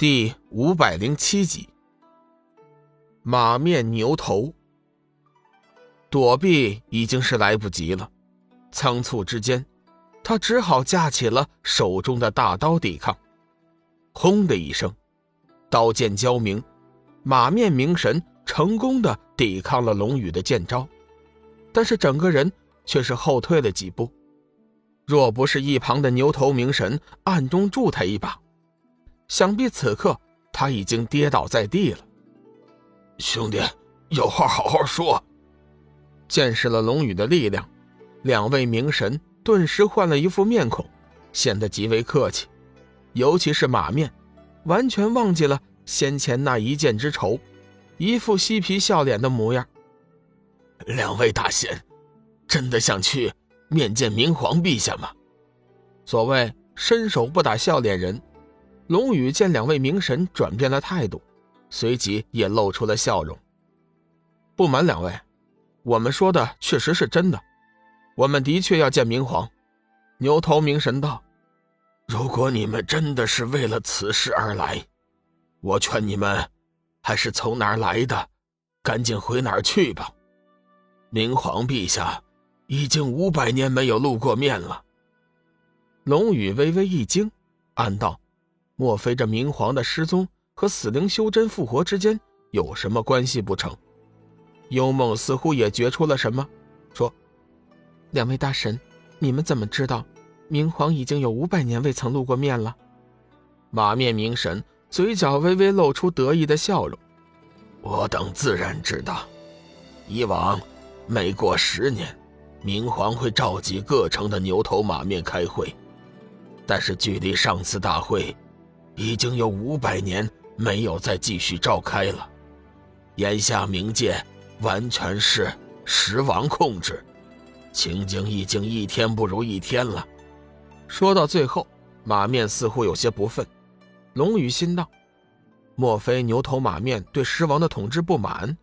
第五百零七集，马面牛头。躲避已经是来不及了，仓促之间，他只好架起了手中的大刀抵抗。轰的一声，刀剑交鸣，马面明神成功的抵抗了龙宇的剑招，但是整个人却是后退了几步。若不是一旁的牛头明神暗中助他一把。想必此刻他已经跌倒在地了。兄弟，有话好好说。见识了龙宇的力量，两位明神顿时换了一副面孔，显得极为客气。尤其是马面，完全忘记了先前那一箭之仇，一副嬉皮笑脸的模样。两位大仙，真的想去面见明皇陛下吗？所谓伸手不打笑脸人。龙宇见两位明神转变了态度，随即也露出了笑容。不瞒两位，我们说的确实是真的，我们的确要见明皇。牛头明神道：“如果你们真的是为了此事而来，我劝你们还是从哪儿来的，赶紧回哪儿去吧。明皇陛下已经五百年没有露过面了。”龙宇微微一惊，暗道。莫非这明皇的失踪和死灵修真复活之间有什么关系不成？幽梦似乎也觉出了什么，说：“两位大神，你们怎么知道明皇已经有五百年未曾露过面了？”马面明神嘴角微微露出得意的笑容：“我等自然知道，以往每过十年，明皇会召集各城的牛头马面开会，但是距离上次大会……”已经有五百年没有再继续召开了，眼下冥界完全是时王控制，情景已经一天不如一天了。说到最后，马面似乎有些不忿。龙宇心道：莫非牛头马面对狮王的统治不满？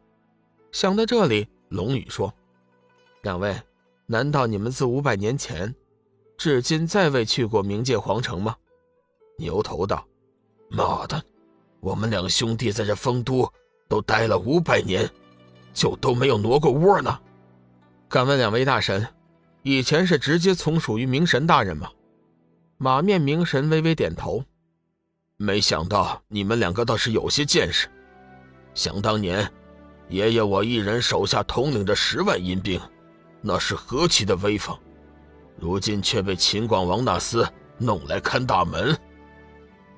想到这里，龙宇说：“两位，难道你们自五百年前，至今再未去过冥界皇城吗？”牛头道。妈的，我们两兄弟在这丰都都待了五百年，就都没有挪过窝呢。敢问两位大神，以前是直接从属于明神大人吗？马面明神微微点头。没想到你们两个倒是有些见识。想当年，爷爷我一人手下统领着十万阴兵，那是何其的威风，如今却被秦广王那厮弄来看大门。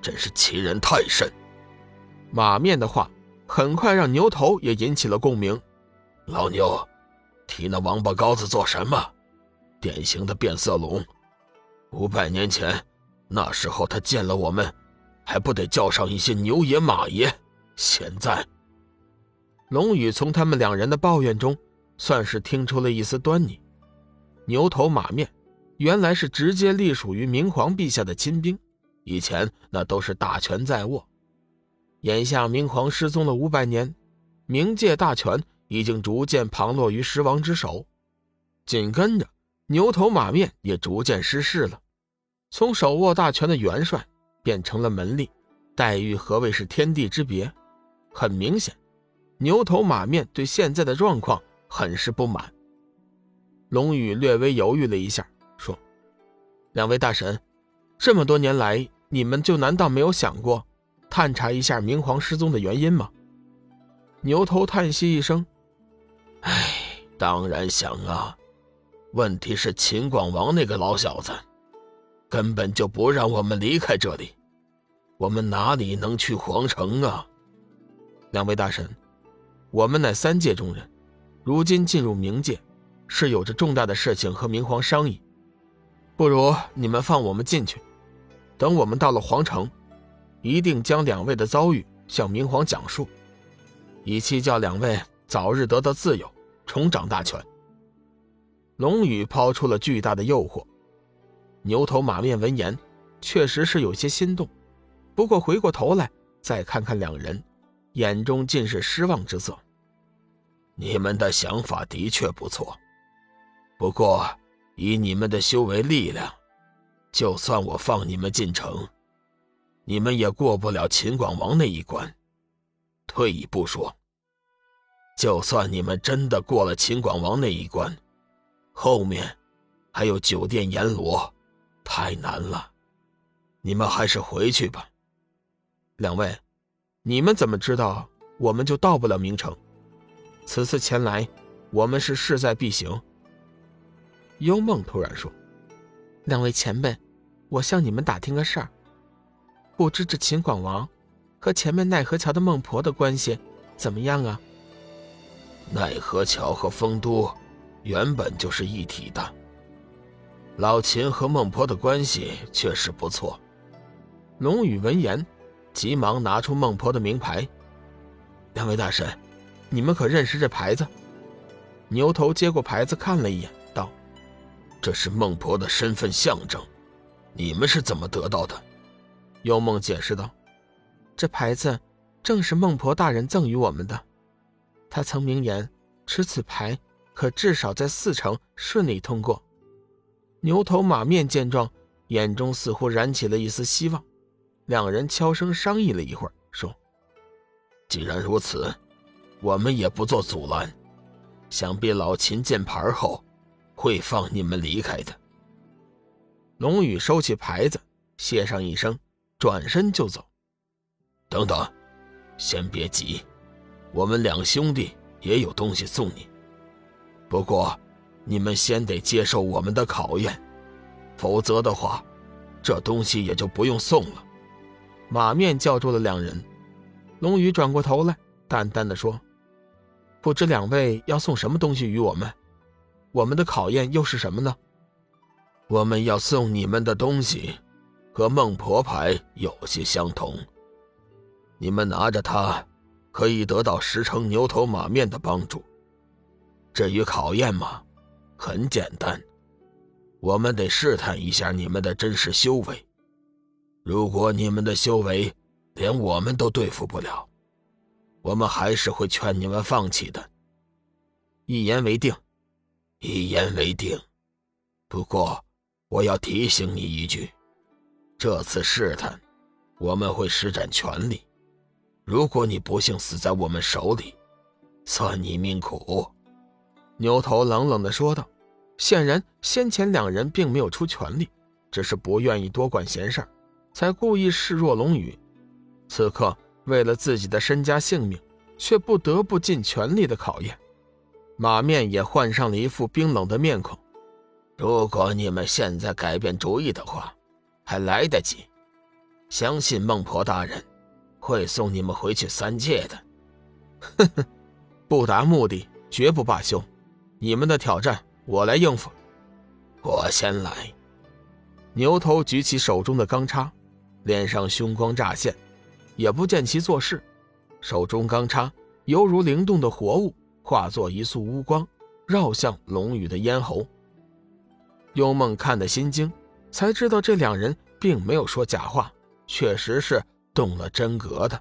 真是欺人太甚！马面的话很快让牛头也引起了共鸣。老牛，提那王八羔子做什么？典型的变色龙。五百年前，那时候他见了我们，还不得叫上一些牛爷马爷？现在，龙宇从他们两人的抱怨中，算是听出了一丝端倪。牛头马面，原来是直接隶属于明皇陛下的亲兵。以前那都是大权在握，眼下明皇失踪了五百年，冥界大权已经逐渐旁落于狮王之手，紧跟着牛头马面也逐渐失势了，从手握大权的元帅变成了门吏，待遇何谓是天地之别？很明显，牛头马面对现在的状况很是不满。龙宇略微犹豫了一下，说：“两位大神，这么多年来。”你们就难道没有想过，探查一下明皇失踪的原因吗？牛头叹息一声：“唉，当然想啊。问题是秦广王那个老小子，根本就不让我们离开这里，我们哪里能去皇城啊？”两位大神，我们乃三界中人，如今进入冥界，是有着重大的事情和明皇商议，不如你们放我们进去。等我们到了皇城，一定将两位的遭遇向明皇讲述，以期叫两位早日得到自由，重掌大权。龙宇抛出了巨大的诱惑，牛头马面闻言，确实是有些心动，不过回过头来再看看两人，眼中尽是失望之色。你们的想法的确不错，不过以你们的修为力量。就算我放你们进城，你们也过不了秦广王那一关。退一步说，就算你们真的过了秦广王那一关，后面还有酒店阎罗，太难了。你们还是回去吧。两位，你们怎么知道我们就到不了明城？此次前来，我们是势在必行。幽梦突然说：“两位前辈，我向你们打听个事儿，不知这秦广王和前面奈何桥的孟婆的关系怎么样啊？”奈何桥和丰都原本就是一体的，老秦和孟婆的关系确实不错。龙宇闻言，急忙拿出孟婆的名牌。两位大神，你们可认识这牌子？牛头接过牌子看了一眼，道：“这是孟婆的身份象征，你们是怎么得到的？”幽梦解释道：“这牌子正是孟婆大人赠予我们的。他曾明言，持此牌可至少在四成顺利通过。”牛头马面见状，眼中似乎燃起了一丝希望。两人悄声商议了一会儿，说：“既然如此，我们也不做阻拦。想必老秦见牌后，会放你们离开的。”龙宇收起牌子，谢上一声，转身就走。等等，先别急，我们两兄弟也有东西送你。不过，你们先得接受我们的考验，否则的话，这东西也就不用送了。马面叫住了两人，龙宇转过头来，淡淡的说：“不知两位要送什么东西与我们？我们的考验又是什么呢？”我们要送你们的东西，和孟婆牌有些相同。你们拿着它，可以得到十成牛头马面的帮助。至于考验嘛，很简单，我们得试探一下你们的真实修为。如果你们的修为连我们都对付不了，我们还是会劝你们放弃的。一言为定，一言为定。不过，我要提醒你一句：这次试探，我们会施展全力。如果你不幸死在我们手里，算你命苦。”牛头冷冷地说道。显然，先前两人并没有出全力，只是不愿意多管闲事儿。才故意示弱龙宇，此刻为了自己的身家性命，却不得不尽全力的考验。马面也换上了一副冰冷的面孔。如果你们现在改变主意的话，还来得及。相信孟婆大人会送你们回去三界的。哼哼，不达目的绝不罢休。你们的挑战我来应付。我先来。牛头举起手中的钢叉。脸上凶光乍现，也不见其做事，手中钢叉犹如灵动的活物，化作一束乌光，绕向龙宇的咽喉。幽梦看得心惊，才知道这两人并没有说假话，确实是动了真格的。